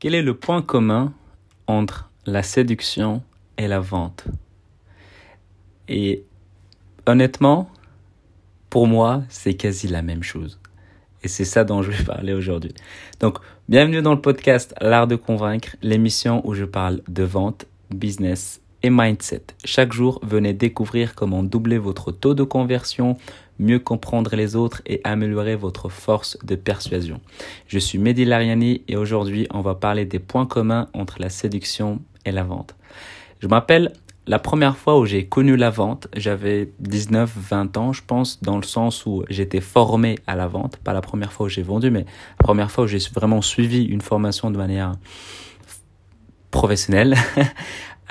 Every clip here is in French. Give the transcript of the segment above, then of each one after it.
Quel est le point commun entre la séduction et la vente? Et honnêtement, pour moi, c'est quasi la même chose. Et c'est ça dont je vais parler aujourd'hui. Donc, bienvenue dans le podcast L'Art de Convaincre, l'émission où je parle de vente, business et mindset. Chaque jour, venez découvrir comment doubler votre taux de conversion, mieux comprendre les autres et améliorer votre force de persuasion. Je suis Mehdi Lariani et aujourd'hui, on va parler des points communs entre la séduction et la vente. Je m'appelle la première fois où j'ai connu la vente, j'avais 19, 20 ans, je pense, dans le sens où j'étais formé à la vente. Pas la première fois où j'ai vendu, mais la première fois où j'ai vraiment suivi une formation de manière professionnelle.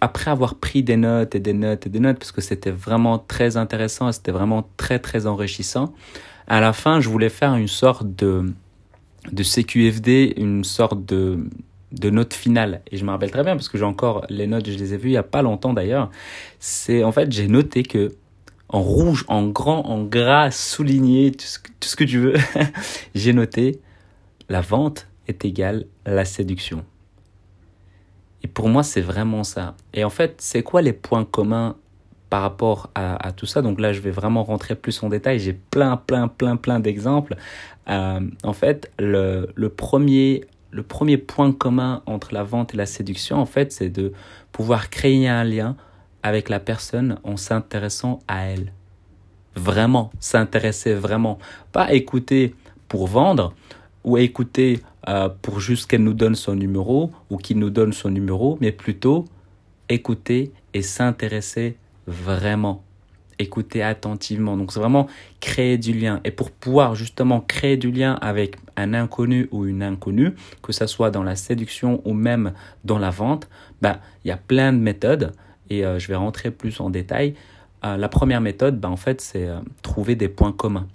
après avoir pris des notes et des notes et des notes, parce que c'était vraiment très intéressant, c'était vraiment très très enrichissant, à la fin, je voulais faire une sorte de, de CQFD, une sorte de, de note finale. Et je me rappelle très bien, parce que j'ai encore les notes, je les ai vues il y a pas longtemps d'ailleurs. C'est en fait, j'ai noté que en rouge, en grand, en gras, souligné, tout ce, tout ce que tu veux, j'ai noté la vente est égale à la séduction. Pour moi, c'est vraiment ça. Et en fait, c'est quoi les points communs par rapport à, tout ça? Donc là, je vais vraiment rentrer plus en détail. J'ai plein, plein, plein, plein d'exemples. Euh, en fait, le, le, premier, le premier point commun entre la vente et la séduction, en fait, c'est de pouvoir créer un lien avec la personne en s'intéressant à elle. Vraiment, s'intéresser vraiment. Pas écouter pour vendre ou écouter euh, pour juste qu'elle nous donne son numéro ou qu'il nous donne son numéro, mais plutôt écouter et s'intéresser vraiment. Écouter attentivement. Donc c'est vraiment créer du lien. Et pour pouvoir justement créer du lien avec un inconnu ou une inconnue, que ce soit dans la séduction ou même dans la vente, ben, il y a plein de méthodes et euh, je vais rentrer plus en détail. Euh, la première méthode, ben, en fait, c'est trouver des points communs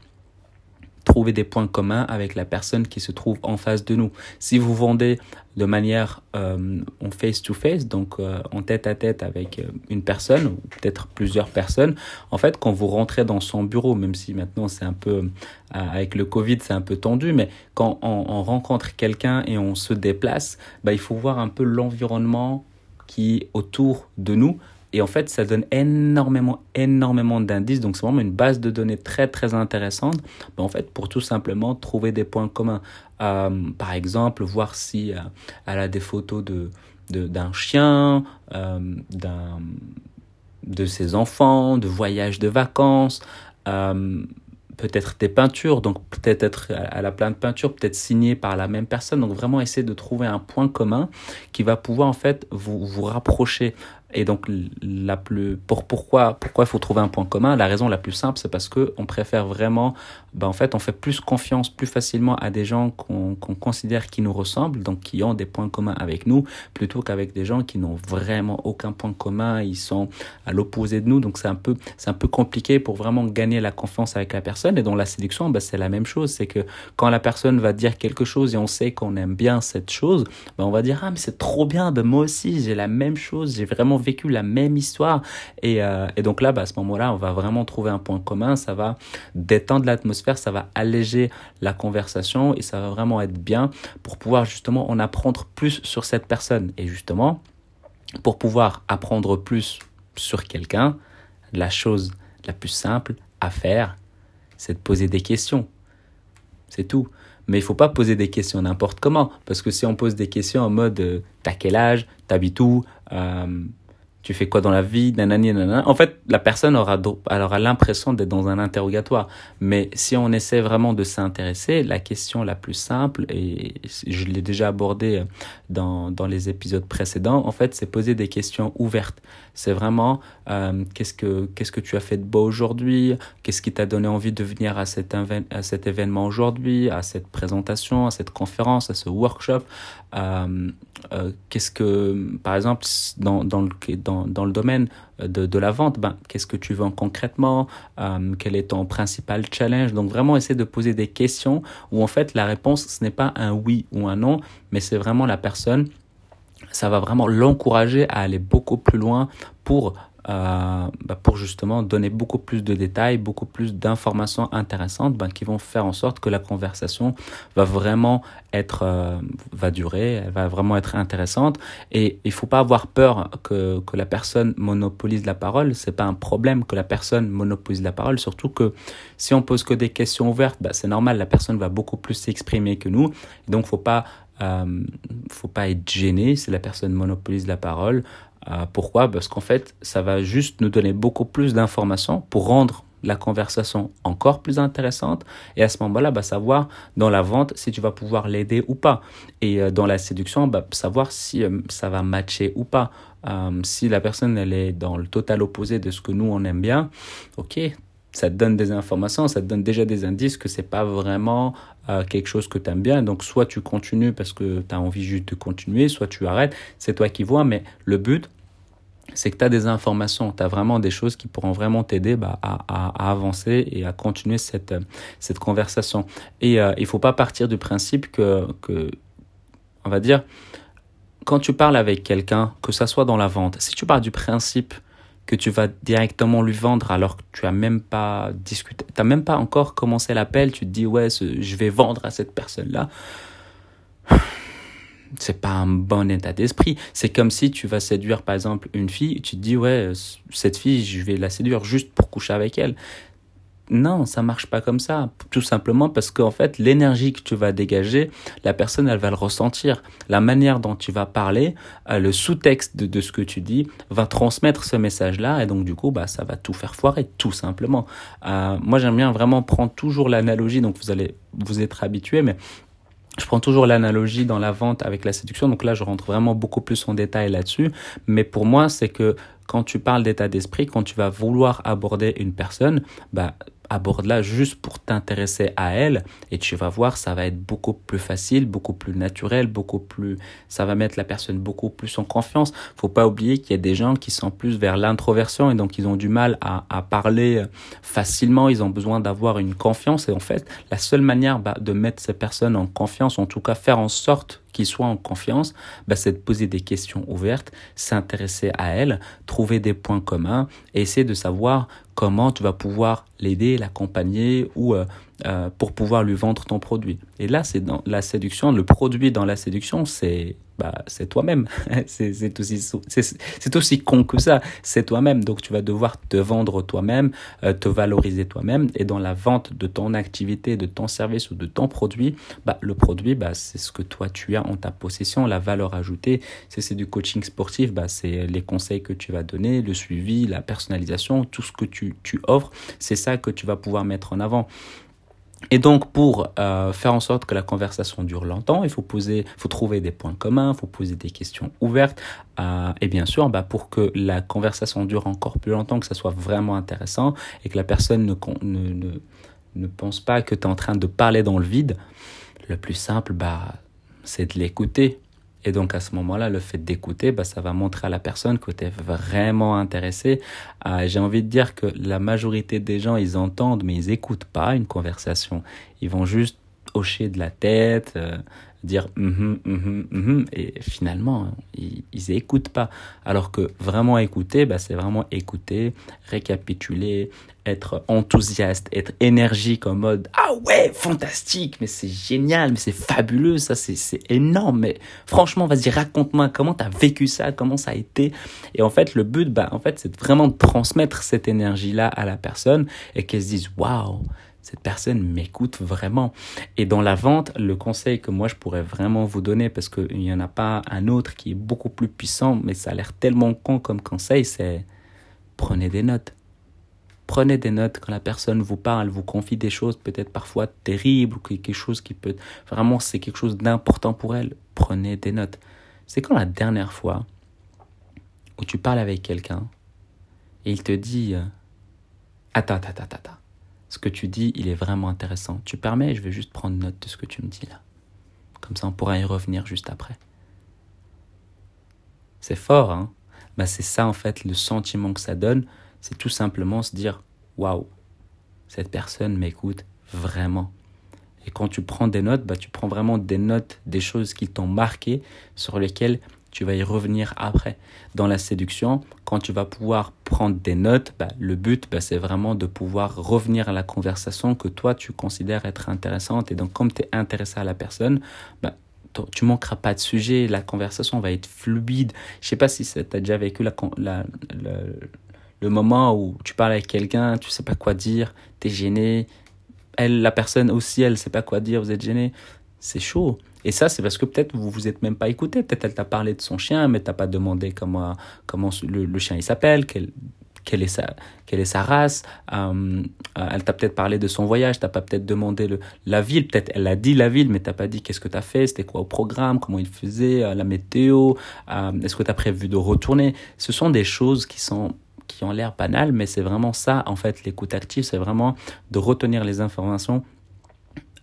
trouver des points communs avec la personne qui se trouve en face de nous. Si vous vendez de manière euh, en face-to-face, donc euh, en tête-à-tête avec euh, une personne ou peut-être plusieurs personnes, en fait, quand vous rentrez dans son bureau, même si maintenant c'est un peu, avec le Covid, c'est un peu tendu, mais quand on, on rencontre quelqu'un et on se déplace, bah, il faut voir un peu l'environnement qui est autour de nous et en fait, ça donne énormément, énormément d'indices. Donc, c'est vraiment une base de données très, très intéressante. En fait, pour tout simplement trouver des points communs. Euh, par exemple, voir si euh, elle a des photos de d'un chien, euh, d'un de ses enfants, de voyages de vacances, peut-être des peintures, donc peut-être être à la plein de peintures, peut-être signées par la même personne. Donc vraiment essayer de trouver un point commun qui va pouvoir en fait vous, vous rapprocher et donc, la plus, pour, pourquoi, pourquoi il faut trouver un point commun? La raison la plus simple, c'est parce que on préfère vraiment, ben en fait, on fait plus confiance plus facilement à des gens qu'on considère qui nous ressemblent, donc qui ont des points communs avec nous, plutôt qu'avec des gens qui n'ont vraiment aucun point commun, ils sont à l'opposé de nous, donc c'est un peu, c'est un peu compliqué pour vraiment gagner la confiance avec la personne. Et dans la séduction, ben c'est la même chose, c'est que quand la personne va dire quelque chose et on sait qu'on aime bien cette chose, ben on va dire ah mais c'est trop bien, ben moi aussi j'ai la même chose, j'ai vraiment vécu la même histoire. Et, euh, et donc là, bah, à ce moment-là, on va vraiment trouver un point commun. Ça va détendre l'atmosphère, ça va alléger la conversation et ça va vraiment être bien pour pouvoir justement en apprendre plus sur cette personne. Et justement, pour pouvoir apprendre plus sur quelqu'un, la chose la plus simple à faire, c'est de poser des questions. C'est tout. Mais il faut pas poser des questions n'importe comment. Parce que si on pose des questions en mode euh, t'as quel âge, t'habites où, euh, tu fais quoi dans la vie, nanani, nanana. En fait, la personne aura, aura l'impression d'être dans un interrogatoire. Mais si on essaie vraiment de s'intéresser, la question la plus simple, et je l'ai déjà abordé dans, dans les épisodes précédents, en fait, c'est poser des questions ouvertes. C'est vraiment euh, qu'est-ce que qu'est-ce que tu as fait de beau aujourd'hui, qu'est-ce qui t'a donné envie de venir à cet événement aujourd'hui, à cette présentation, à cette conférence, à ce workshop? Euh, euh, qu'est-ce que, par exemple, dans, dans, le, dans, dans le domaine de, de la vente, ben, qu'est-ce que tu vends concrètement euh, Quel est ton principal challenge? Donc vraiment essayer de poser des questions où en fait la réponse, ce n'est pas un oui ou un non, mais c'est vraiment la personne ça va vraiment l'encourager à aller beaucoup plus loin pour euh, bah, pour justement donner beaucoup plus de détails, beaucoup plus d'informations intéressantes bah, qui vont faire en sorte que la conversation va vraiment être, euh, va durer, elle va vraiment être intéressante. Et il faut pas avoir peur que, que la personne monopolise la parole. C'est pas un problème que la personne monopolise la parole, surtout que si on pose que des questions ouvertes, bah, c'est normal, la personne va beaucoup plus s'exprimer que nous. Donc, faut pas euh, faut pas être gêné si la personne monopolise la parole. Euh, pourquoi? Parce qu'en fait, ça va juste nous donner beaucoup plus d'informations pour rendre la conversation encore plus intéressante et à ce moment-là, bah, savoir dans la vente si tu vas pouvoir l'aider ou pas et euh, dans la séduction, bah, savoir si euh, ça va matcher ou pas. si la personne elle est dans le total opposé de ce que nous on aime bien, ok, ça te donne des informations, ça te donne déjà des indices que c'est pas vraiment quelque chose que tu aimes bien. Donc soit tu continues parce que tu as envie juste de continuer, soit tu arrêtes, c'est toi qui vois, mais le but c'est que tu as des informations, tu as vraiment des choses qui pourront vraiment t'aider bah, à, avancer et à continuer cette, cette conversation. Et euh, il faut pas partir du principe que, que, on va dire, quand tu parles avec quelqu'un, que ça soit dans la vente, si tu pars du principe que tu vas directement lui vendre alors que tu as même pas discuté, tu même pas encore commencé l'appel, tu te dis ouais, je vais vendre à cette personne-là c'est pas un bon état d'esprit. C'est comme si tu vas séduire par exemple une fille, tu te dis ouais, cette fille, je vais la séduire juste pour coucher avec elle. Non, ça marche pas comme ça. Tout simplement parce qu'en fait, l'énergie que tu vas dégager, la personne, elle va le ressentir. La manière dont tu vas parler, euh, le sous-texte de, ce que tu dis va transmettre ce message-là. Et donc, du coup, bah, ça va tout faire foirer, tout simplement. Euh, moi, j'aime bien vraiment prendre toujours l'analogie. Donc, vous allez vous être habitué, mais je prends toujours l'analogie dans la vente avec la séduction, donc là je rentre vraiment beaucoup plus en détail là-dessus, mais pour moi c'est que quand tu parles d'état d'esprit, quand tu vas vouloir aborder une personne, bah aborde-la juste pour t'intéresser à elle et tu vas voir, ça va être beaucoup plus facile, beaucoup plus naturel, beaucoup plus, ça va mettre la personne beaucoup plus en confiance. Faut pas oublier qu'il y a des gens qui sont plus vers l'introversion et donc ils ont du mal à, à parler facilement, ils ont besoin d'avoir une confiance et en fait, la seule manière bah, de mettre ces personnes en confiance, en tout cas faire en sorte qu'ils soient en confiance, bah, c'est de poser des questions ouvertes, s'intéresser à elles, trouver des points communs et essayer de savoir comment tu vas pouvoir l'aider, l'accompagner ou euh, pour pouvoir lui vendre ton produit. Et là, c'est dans la séduction, le produit dans la séduction, c'est bah, toi-même. c'est aussi, aussi con que ça. C'est toi-même. Donc, tu vas devoir te vendre toi-même, euh, te valoriser toi-même. Et dans la vente de ton activité, de ton service ou de ton produit, bah, le produit, bah, c'est ce que toi tu as en ta possession, la valeur ajoutée. C'est du coaching sportif, bah, c'est les conseils que tu vas donner, le suivi, la personnalisation, tout ce que tu, tu offres. C'est ça que tu vas pouvoir mettre en avant. Et donc, pour euh, faire en sorte que la conversation dure longtemps, il faut poser, faut trouver des points communs, il faut poser des questions ouvertes. Euh, et bien sûr, bah, pour que la conversation dure encore plus longtemps, que ça soit vraiment intéressant et que la personne ne, ne, ne, ne pense pas que tu es en train de parler dans le vide, le plus simple, bah, c'est de l'écouter. Et donc à ce moment-là, le fait d'écouter, bah, ça va montrer à la personne que tu es vraiment intéressé. Euh, J'ai envie de dire que la majorité des gens, ils entendent, mais ils écoutent pas une conversation. Ils vont juste hocher de la tête, euh, dire mm -hmm, mm et finalement ils, ils écoutent pas. Alors que vraiment écouter bah, c'est vraiment écouter récapituler être enthousiaste être énergique en mode ah ouais fantastique mais c'est génial mais c'est fabuleux ça c'est énorme. Mais franchement vas-y raconte-moi comment tu as vécu ça comment ça a été et en fait le but bah en fait c'est vraiment de transmettre cette énergie là à la personne et qu'elle se dise waouh cette personne m'écoute vraiment. Et dans la vente, le conseil que moi je pourrais vraiment vous donner, parce qu'il n'y en a pas un autre qui est beaucoup plus puissant, mais ça a l'air tellement con comme conseil, c'est prenez des notes. Prenez des notes quand la personne vous parle, vous confie des choses peut-être parfois terribles ou quelque chose qui peut... Vraiment, c'est quelque chose d'important pour elle. Prenez des notes. C'est quand la dernière fois où tu parles avec quelqu'un et il te dit... Euh, attends, attends, attends, attends ce que tu dis, il est vraiment intéressant. Tu permets, je vais juste prendre note de ce que tu me dis là. Comme ça, on pourra y revenir juste après. C'est fort, hein bah, C'est ça, en fait, le sentiment que ça donne. C'est tout simplement se dire waouh, cette personne m'écoute vraiment. Et quand tu prends des notes, bah, tu prends vraiment des notes des choses qui t'ont marqué, sur lesquelles tu vas y revenir après. Dans la séduction, quand tu vas pouvoir prendre des notes, bah, le but, bah, c'est vraiment de pouvoir revenir à la conversation que toi, tu considères être intéressante. Et donc, comme tu es intéressé à la personne, bah, tu manqueras pas de sujet, la conversation va être fluide. Je sais pas si tu as déjà vécu le moment où tu parles avec quelqu'un, tu sais pas quoi dire, tu es gêné, elle, la personne aussi, elle sait pas quoi dire, vous êtes gêné. C'est chaud. Et ça, c'est parce que peut-être vous vous êtes même pas écouté. Peut-être elle t'a parlé de son chien, mais t'as pas demandé comment, comment le, chien il s'appelle, quelle, quelle, est sa, quelle est sa race. Euh, euh, elle t'a peut-être parlé de son voyage, t'as pas peut-être demandé le, la ville. Peut-être elle a dit la ville, mais t'as pas dit qu'est-ce que tu as fait, c'était quoi au programme, comment il faisait, euh, la météo, est-ce que tu as prévu de retourner? Ce sont des choses qui sont qui ont l'air banales, mais c'est vraiment ça, en fait, l'écoute active, c'est vraiment de retenir les informations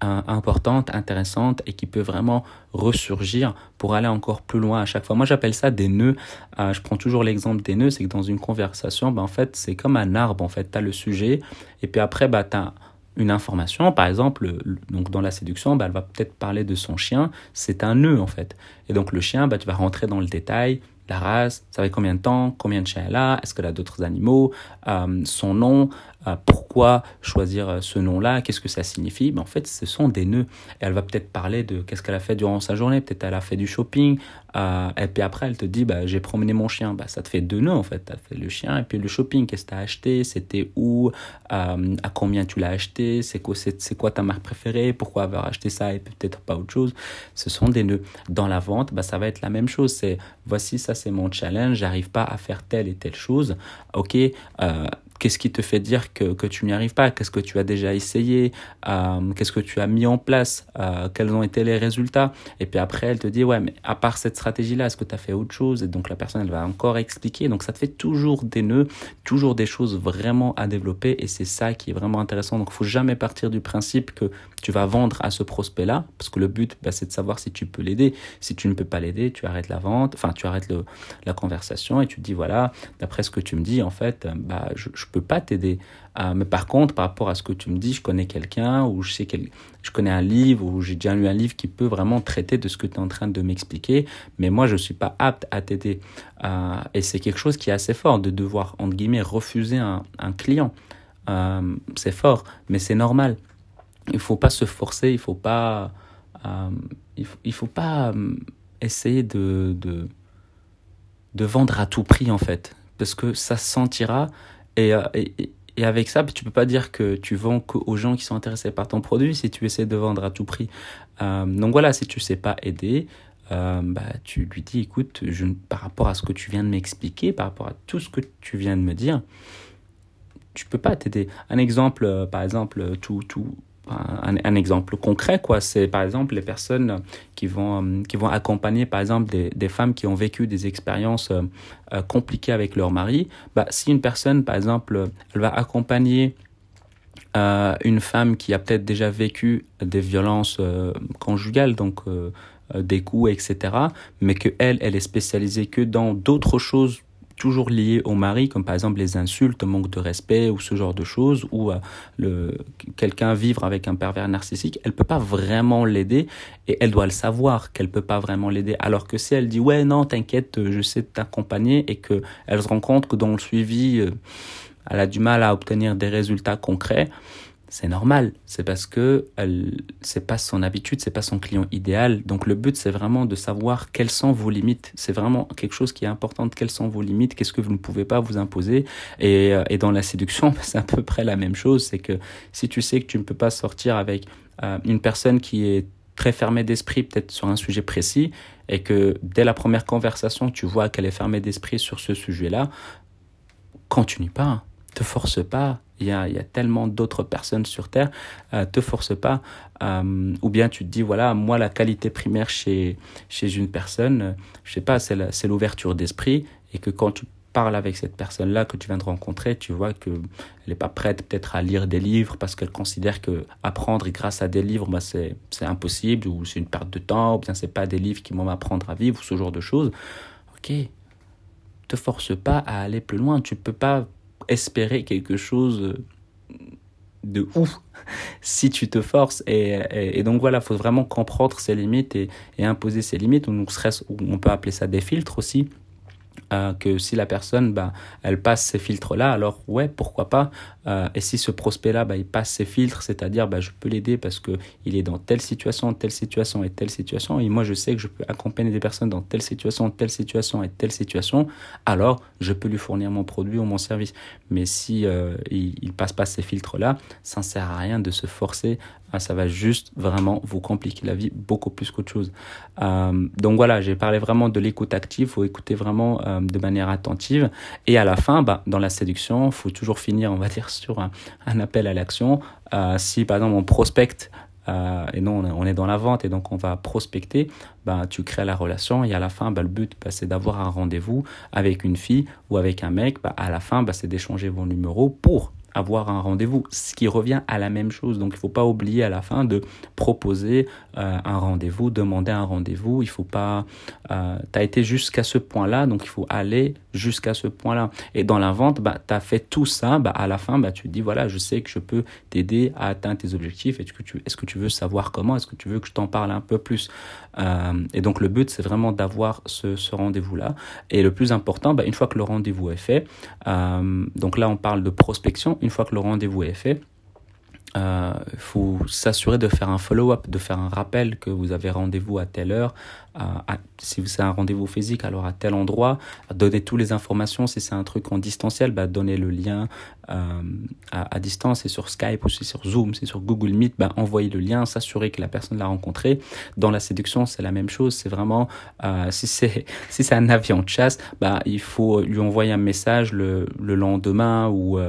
importantes, intéressantes et qui peut vraiment ressurgir pour aller encore plus loin à chaque fois. Moi, j'appelle ça des nœuds. Euh, je prends toujours l'exemple des nœuds, c'est que dans une conversation, ben, en fait, c'est comme un arbre, en fait. Tu as le sujet et puis après, ben, tu as une information, par exemple, donc dans la séduction, ben, elle va peut-être parler de son chien, c'est un nœud en fait. Et donc le chien, ben, tu vas rentrer dans le détail, la race, ça fait combien de temps, combien de chiens elle a, est-ce qu'elle a d'autres animaux, euh, son nom, pourquoi choisir euh, ce nom-là, qu'est-ce que ça signifie? Mais en fait, ce sont des nœuds. elle va peut-être parler de qu'est-ce qu'elle a fait durant sa journée, peut-être elle a fait du shopping, et puis après elle te dit bah, j'ai promené mon chien. Bah, ça te fait deux nœuds en fait. Tu as fait le chien et puis le shopping, qu'est-ce que tu as acheté, c'était où, à combien tu l'as acheté, c'est quoi, ta marque préférée, pourquoi avoir acheté ça et peut-être pas autre chose? Ce sont des nœuds. Dans la vente, bah, ça va être la même chose. C'est voici, ça c'est mon challenge, j'arrive pas à faire telle et telle chose. Ok, euh, Qu'est-ce qui te fait dire que, tu n'y arrives pas? Qu'est-ce que tu as déjà essayé? Euh, Qu'est-ce que tu as mis en place? Euh, Quels ont été les résultats? Et puis après, elle te dit, ouais, mais à part cette stratégie-là, est-ce que tu as fait autre chose? Et donc la personne, elle va encore expliquer. Donc ça te fait toujours des nœuds, toujours des choses vraiment à développer. Et c'est ça qui est vraiment intéressant. Donc faut jamais partir du principe que tu vas vendre à ce prospect-là, parce que le but, bah, c'est de savoir si tu peux l'aider. Si tu ne peux pas l'aider, tu arrêtes la vente, enfin tu arrêtes la conversation et tu te dis, voilà, d'après ce que tu me dis, en fait, bah, je, je peux pas t'aider. Euh, mais par contre, par rapport à ce que tu me dis, je connais quelqu'un ou je sais que je connais un livre ou j'ai déjà lu un livre qui peut vraiment traiter de ce que tu es en train de m'expliquer. Mais moi, je suis pas apte à t'aider. Euh, et c'est quelque chose qui est assez fort de devoir entre guillemets refuser un, client. Euh, c'est fort, mais c'est normal. Il faut pas se forcer. Il faut pas. il, faut, il faut pas essayer de, de de vendre à tout prix en fait parce que ça se sentira euh, et, et, avec ça, tu peux pas dire que tu vends aux gens qui sont intéressés par ton produit si tu essaies de vendre à tout prix. Euh, donc voilà, si tu sais pas aider, euh, bah, tu lui dis, écoute, je, par rapport à ce que tu viens de m'expliquer, par rapport à tout ce que tu viens de me dire, tu peux pas t'aider. Un exemple, par exemple, tout, tout, un, exemple concret, quoi, c'est par exemple les personnes qui vont, euh, qui vont accompagner, par exemple, des, femmes qui ont vécu des expériences euh, euh, compliquées avec leur mari. Bah, si une personne, par exemple, elle va accompagner une femme qui a peut-être déjà vécu des violences conjugales, donc des coups, etc., mais que elle, elle est spécialisée que dans d'autres choses toujours lié au mari, comme par exemple les insultes, manque de respect ou ce genre de choses, ou euh, quelqu'un vivre avec un pervers narcissique, elle peut pas vraiment l'aider et elle doit le savoir qu'elle peut pas vraiment l'aider. Alors que si elle dit ouais non t'inquiète, je sais t'accompagner et que elle se rend compte que dans le suivi, euh, elle a du mal à obtenir des résultats concrets, c'est normal. C'est parce que c'est pas son habitude, c'est pas son client idéal. Donc le but, c'est vraiment de savoir quelles sont vos limites. C'est vraiment quelque chose qui est important. Quelles sont vos limites Qu'est-ce que vous ne pouvez pas vous imposer et, euh, dans la séduction, c'est à peu près la même chose. C'est que si tu sais que tu ne peux pas sortir avec euh, une personne qui est très fermée d'esprit, peut-être sur un sujet précis, et que dès la première conversation, tu vois qu'elle est fermée d'esprit sur ce sujet-là, continue pas te force pas. Il y a, y a tellement d'autres personnes sur Terre. Euh, te force pas. Euh, ou bien tu te dis, voilà, moi, la qualité primaire chez, chez une personne, je sais pas, c'est l'ouverture d'esprit. Et que quand tu parles avec cette personne-là que tu viens de rencontrer, tu vois qu'elle n'est pas prête peut-être à lire des livres parce qu'elle considère que apprendre grâce à des livres, bah, c'est impossible ou c'est une perte de temps ou bien c'est pas des livres qui vont m'apprendre à vivre ou ce genre de choses. Ok, te force pas à aller plus loin. Tu peux pas espérer quelque chose de ouf si tu te forces. Et, donc voilà, il faut vraiment comprendre ses limites et, imposer ses limites. Donc, on peut appeler ça des filtres aussi. Euh, que si la personne, bah, elle passe ces filtres-là, alors ouais, pourquoi pas. Euh, et si ce prospect-là, bah, il passe ces filtres, c'est-à-dire, bah, je peux l'aider parce que il est dans telle situation, telle situation et telle situation, et moi je sais que je peux accompagner des personnes dans telle situation, telle situation et telle situation, alors je peux lui fournir mon produit ou mon service. Mais si euh, il, il passe pas ces filtres-là, ça ne sert à rien de se forcer ah, ça va juste vraiment vous compliquer la vie beaucoup plus qu'autre chose. Euh, donc voilà, j'ai parlé vraiment de l'écoute active, faut écouter vraiment euh, de manière attentive. Et à la fin, bah, dans la séduction, faut toujours finir, on va dire, sur un, appel à l'action. Euh, si par exemple on prospecte et non, on est dans la vente et donc on va prospecter, bah, tu crées la relation et à la fin, bah, le but, bah, c'est d'avoir un rendez-vous avec une fille ou avec un mec. Bah, à la fin, bah, c'est d'échanger vos numéros pour avoir un rendez-vous, ce qui revient à la même chose. Donc il ne faut pas oublier à la fin de proposer euh, un rendez-vous, demander un rendez-vous. Il faut pas... Euh, tu as été jusqu'à ce point-là, donc il faut aller jusqu'à ce point-là. Et dans la vente, bah, tu as fait tout ça, bah, à la fin, bah, tu te dis, voilà, je sais que je peux t'aider à atteindre tes objectifs. Est-ce que, tu, est-ce que tu veux savoir comment? Est-ce que tu veux que je t'en parle un peu plus? Euh, Et donc le but, c'est vraiment d'avoir ce, rendez-vous-là. Et le plus important, bah, une fois que le rendez-vous est fait, donc là on parle de prospection, une fois que le rendez-vous est fait, il euh, faut s'assurer de faire un follow-up, de faire un rappel que vous avez rendez-vous à telle heure. si c'est un rendez-vous physique, alors à tel endroit. Donner toutes les informations. Si c'est un truc en distanciel, bah, donner le lien euh, à, distance. C'est sur Skype ou c'est sur Zoom, c'est sur Google Meet. Bah, envoyer le lien, s'assurer que la personne l'a rencontré. Dans la séduction, c'est la même chose. C'est vraiment euh, si c'est si c'est un avion de chasse, bah, il faut lui envoyer un message le, le lendemain ou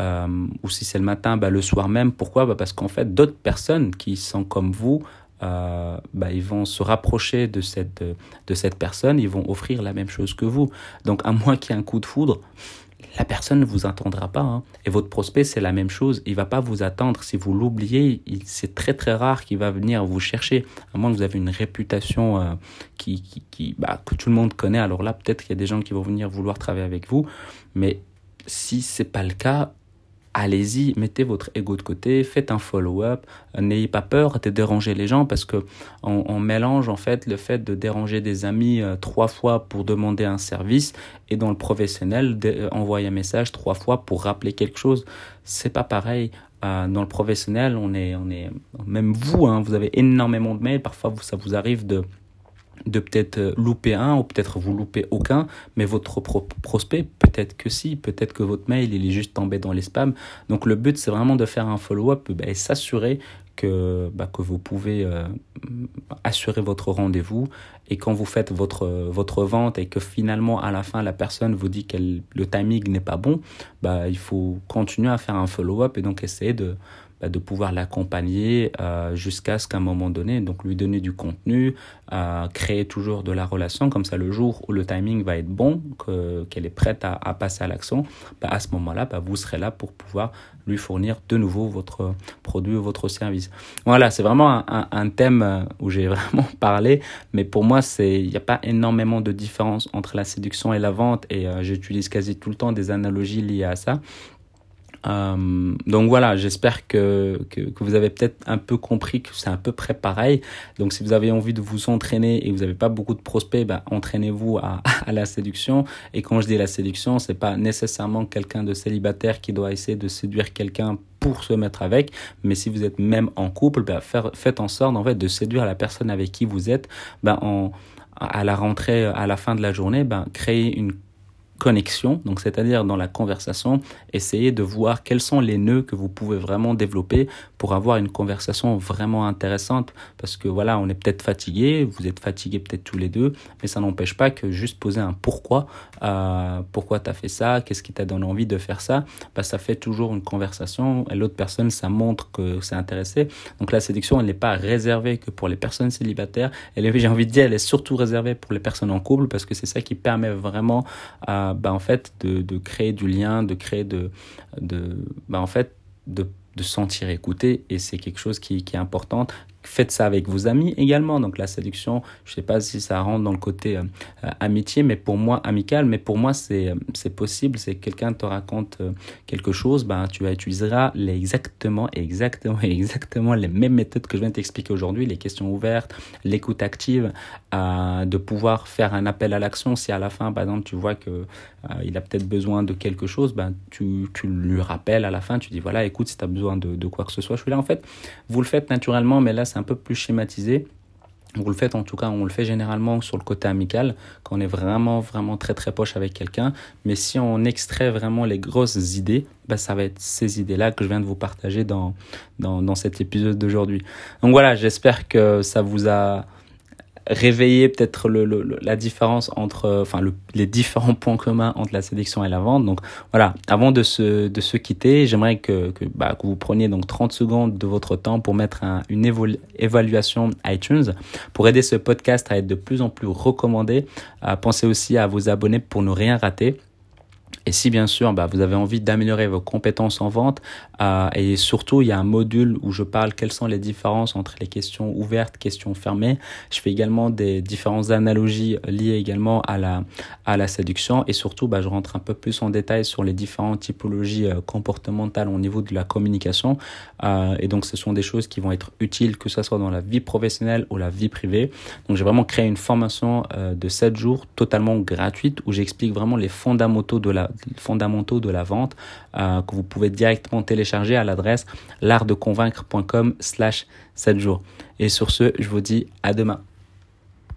euh, ou si c'est le matin, bah, le soir même. Pourquoi? Bah, Parce qu'en fait, d'autres personnes qui sont comme vous, euh, bah, ils vont se rapprocher de cette, de cette personne, ils vont offrir la même chose que vous. Donc, à moins qu'il y ait un coup de foudre, la personne ne vous attendra pas. Hein. Et votre prospect, c'est la même chose. Il va pas vous attendre. Si vous l'oubliez, c'est très très rare qu'il va venir vous chercher. À moins que vous avez une réputation euh, qui, qui, bah, que tout le monde connaît. Alors là, peut-être qu'il y a des gens qui vont venir vouloir travailler avec vous. Mais si c'est pas le cas, allez-y, mettez votre ego de côté, faites un follow-up, n'ayez pas peur de déranger les gens parce que on, mélange en fait le fait de déranger des amis euh, trois fois pour demander un service et dans le professionnel euh, envoyer un message trois fois pour rappeler quelque chose. C'est pas pareil. Euh, dans le professionnel, on est, on est, même vous, hein, vous avez énormément de mails. Parfois, ça vous arrive de de peut-être euh, louper un ou peut-être vous louper aucun, mais votre prospect, peut-être que si, peut-être que votre mail, il est juste tombé dans les spams. Donc le but, c'est vraiment de faire un follow-up bah, et s'assurer que, bah, que vous pouvez euh, assurer votre rendez-vous et quand vous faites votre, votre vente et que finalement à la fin la personne vous dit que le timing n'est pas bon, bah, il faut continuer à faire un follow-up et donc essayer de, bah, de pouvoir l'accompagner euh, jusqu'à ce qu'à un moment donné, donc lui donner du contenu, euh, créer toujours de la relation, comme ça le jour où le timing va être bon, qu'elle est prête à, à, passer à l'action, bah, à ce moment-là, bah, vous serez là pour pouvoir lui fournir de nouveau votre produit ou votre service. Voilà, c'est vraiment un, un, thème euh, où j'ai vraiment parlé, mais pour moi, il n'y a pas énormément de différence entre la séduction et la vente, et euh, j'utilise quasi tout le temps des analogies liées à ça. Euh, donc voilà, j'espère que, que, vous avez peut-être un peu compris que c'est à peu près pareil. Donc si vous avez envie de vous entraîner et vous n'avez pas beaucoup de prospects, ben, entraînez-vous à, la séduction. Et quand je dis la séduction, c'est pas nécessairement quelqu'un de célibataire qui doit essayer de séduire quelqu'un pour se mettre avec, mais si vous êtes même en couple, faire, faites en sorte en fait de séduire la personne avec qui vous êtes. En, à la rentrée, à la fin de la journée, ben, créer une connexion, donc c'est-à-dire dans la conversation, essayez de voir quels sont les nœuds que vous pouvez vraiment développer pour avoir une conversation vraiment intéressante. Parce que voilà, on est peut-être fatigué, vous êtes fatigués peut-être tous les deux, mais ça n'empêche pas que juste poser un pourquoi, euh, pourquoi tu as fait ça, qu'est-ce qui t'a donné envie de faire ça, bah, ça fait toujours une conversation et l'autre personne, ça montre que c'est intéressé. Donc la séduction, elle n'est pas réservée que pour les personnes célibataires, elle est, j'ai envie de dire, elle est surtout réservée pour les personnes en couple parce que c'est ça qui permet vraiment bah, en fait, de, créer du lien, de créer de, bah, en fait, de, sentir écouter. Et c'est quelque chose qui est important faites ça avec vos amis également. Donc la séduction, je sais pas si ça rentre dans le côté euh, euh, amitié, mais pour moi amical, mais pour moi c'est c'est possible. C'est quelqu'un te raconte quelque chose, ben tu utiliseras les exactement, exactement, exactement les mêmes méthodes que je viens de t'expliquer aujourd'hui, les questions ouvertes, l'écoute active, de pouvoir faire un appel à l'action. Si à la fin, par exemple, tu vois que il a peut-être besoin de quelque chose, ben tu, tu lui rappelles à la fin, tu dis voilà, écoute, si tu as besoin de, de quoi que ce soit, je suis là. En fait, vous le faites naturellement, mais là c'est un peu plus schématisé. Vous le faites en tout cas, on le fait généralement sur le côté amical, quand on est vraiment, vraiment très, très poche avec quelqu'un. Mais si on extrait vraiment les grosses idées, bah, ça va être ces idées-là que je viens de vous partager dans, dans, dans cet épisode d'aujourd'hui. Donc voilà, j'espère que ça vous a réveiller peut-être le, le, la différence entre, enfin le, les différents points communs entre la sélection et la vente. Donc voilà, avant de se, de se quitter, j'aimerais que, que, bah, que vous preniez donc 30 secondes de votre temps pour mettre un, une évaluation iTunes pour aider ce podcast à être de plus en plus recommandé. Euh, pensez aussi à vous abonner pour ne rien rater. Et si bien sûr bah, vous avez envie d'améliorer vos compétences en vente, euh, et surtout il y a un module où je parle quelles sont les différences entre les questions ouvertes, questions fermées. Je fais également des différentes analogies liées également à la, à la séduction et surtout bah, je rentre un peu plus en détail sur les différentes typologies euh, comportementales au niveau de la communication. Euh, et donc ce sont des choses qui vont être utiles que ce soit dans la vie professionnelle ou la vie privée. Donc j'ai vraiment créé une formation euh, de 7 jours totalement gratuite où j'explique vraiment les fondamentaux de la fondamentaux de la vente euh, que vous pouvez directement télécharger à l'adresse l'artdeconvaincre.com slash 7 jours. Et sur ce, je vous dis à demain.